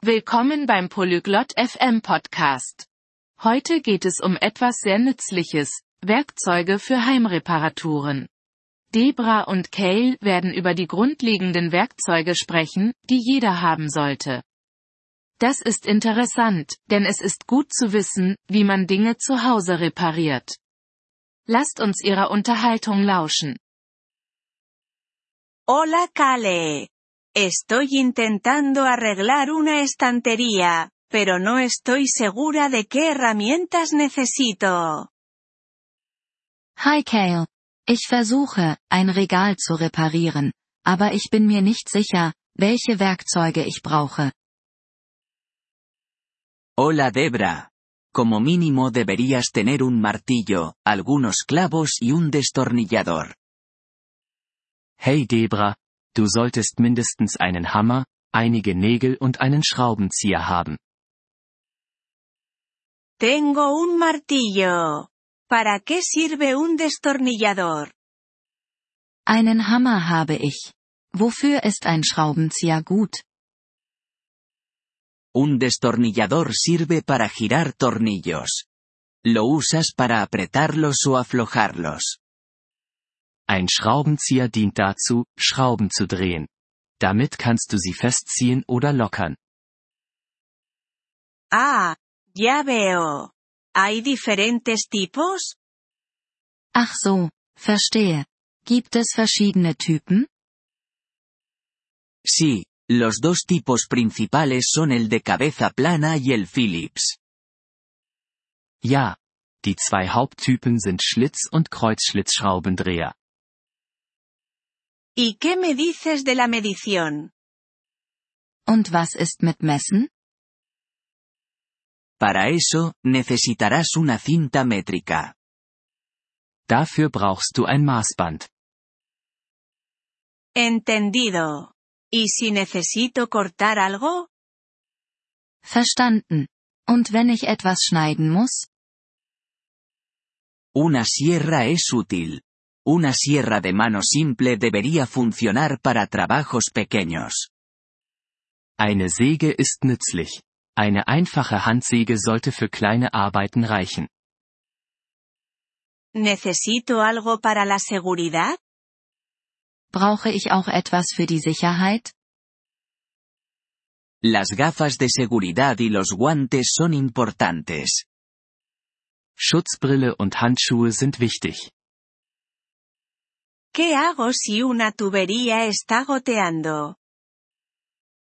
Willkommen beim Polyglot FM Podcast. Heute geht es um etwas sehr Nützliches, Werkzeuge für Heimreparaturen. Debra und Cale werden über die grundlegenden Werkzeuge sprechen, die jeder haben sollte. Das ist interessant, denn es ist gut zu wissen, wie man Dinge zu Hause repariert. Lasst uns ihrer Unterhaltung lauschen. Hola Kale. Estoy intentando arreglar una estantería, pero no estoy segura de qué herramientas necesito. Hi Kale. Ich versuche, ein Regal zu reparieren, aber ich bin mir nicht sicher, welche Werkzeuge ich brauche. Hola Debra. Como mínimo deberías tener un martillo, algunos clavos y un destornillador. Hey Debra, Du solltest mindestens einen Hammer, einige Nägel und einen Schraubenzieher haben. Tengo un martillo. ¿Para qué sirve un destornillador? Einen Hammer habe ich. Wofür ist ein Schraubenzieher gut? Un destornillador sirve para girar tornillos. Lo usas para apretarlos o aflojarlos. Ein Schraubenzieher dient dazu, Schrauben zu drehen. Damit kannst du sie festziehen oder lockern. Ah, ya veo. ¿Hay diferentes tipos? Ach so, verstehe. Gibt es verschiedene Typen? Sí, los dos tipos principales son el de cabeza plana y el Phillips. Ja. Die zwei Haupttypen sind Schlitz- und Kreuzschlitzschraubendreher. ¿Y qué me dices de la medición? Und was ist mit Messen? Para eso, necesitarás una cinta métrica. Dafür brauchst du ein Maßband. Entendido. ¿Y si necesito cortar algo? Verstanden. Und wenn ich etwas schneiden muss? Una sierra es útil. Una sierra de mano simple debería funcionar para trabajos pequeños. Eine Säge ist nützlich. Eine einfache Handsäge sollte für kleine Arbeiten reichen. ¿Necesito algo para la seguridad? Brauche ich auch etwas für die Sicherheit? Las gafas de seguridad y los guantes son importantes. Schutzbrille und Handschuhe sind wichtig. ¿Qué hago si una tubería está goteando?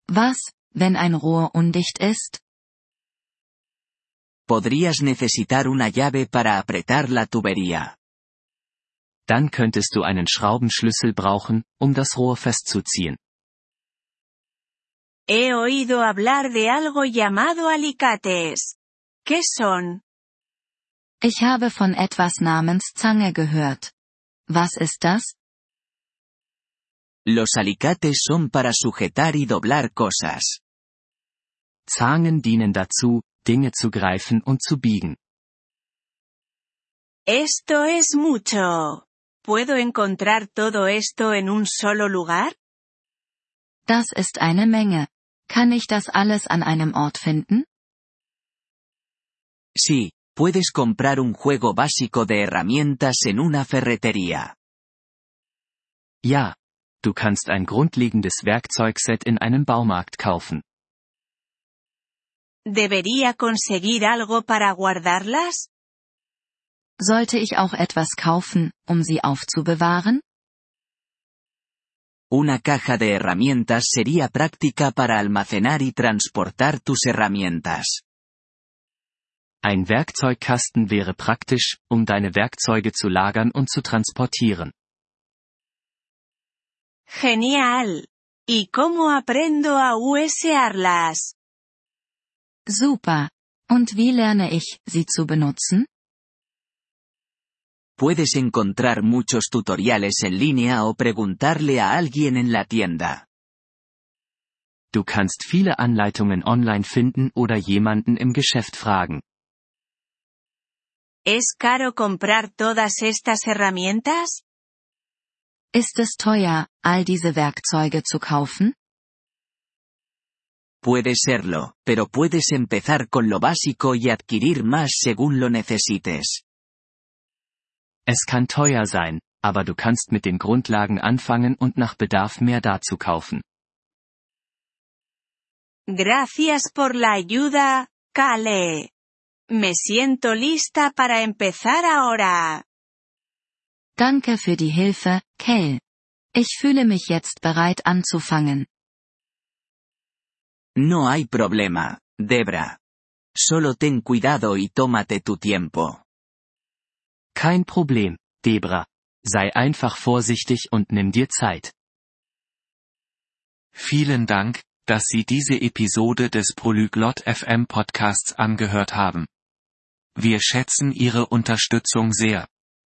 Was, wenn ein Rohr undicht ist? Podrías necesitar una llave para apretar la tubería. Dann könntest du einen Schraubenschlüssel brauchen, um das Rohr festzuziehen. He oído hablar de algo llamado alicates. ¿Qué son? Ich habe von etwas namens Zange gehört. Was ist das? Los alicates son para sujetar y doblar cosas. Zangen dienen dazu, Dinge zu greifen und zu biegen. Esto es mucho. ¿Puedo encontrar todo esto en un solo lugar? Das ist eine Menge. Kann ich das alles an einem Ort finden? Sí, puedes comprar un juego básico de herramientas en una ferretería. Ja. Du kannst ein grundlegendes Werkzeugset in einem Baumarkt kaufen. ¿Debería conseguir algo para guardarlas? Sollte ich auch etwas kaufen, um sie aufzubewahren? Una caja de herramientas sería práctica para almacenar y transportar tus herramientas. Ein Werkzeugkasten wäre praktisch, um deine Werkzeuge zu lagern und zu transportieren. Genial. ¿Y cómo aprendo a usarlas? Super. Und wie lerne ich, sie zu benutzen? Puedes encontrar muchos tutoriales en línea o preguntarle a alguien en la tienda. Du kannst viele Anleitungen online finden oder jemanden im Geschäft fragen. ¿Es caro comprar todas estas herramientas? Ist es teuer, all diese Werkzeuge zu kaufen? Puede serlo, pero puedes empezar con lo básico y adquirir más según lo necesites. Es kann teuer sein, aber du kannst mit den Grundlagen anfangen und nach Bedarf mehr dazu kaufen. Gracias por la ayuda, Kale. Me siento lista para empezar ahora. Danke für die Hilfe, Kale. Ich fühle mich jetzt bereit anzufangen. No hay problema, Debra. Solo ten cuidado y tómate tu tiempo. Kein Problem, Debra. Sei einfach vorsichtig und nimm dir Zeit. Vielen Dank, dass Sie diese Episode des Polyglot FM Podcasts angehört haben. Wir schätzen Ihre Unterstützung sehr.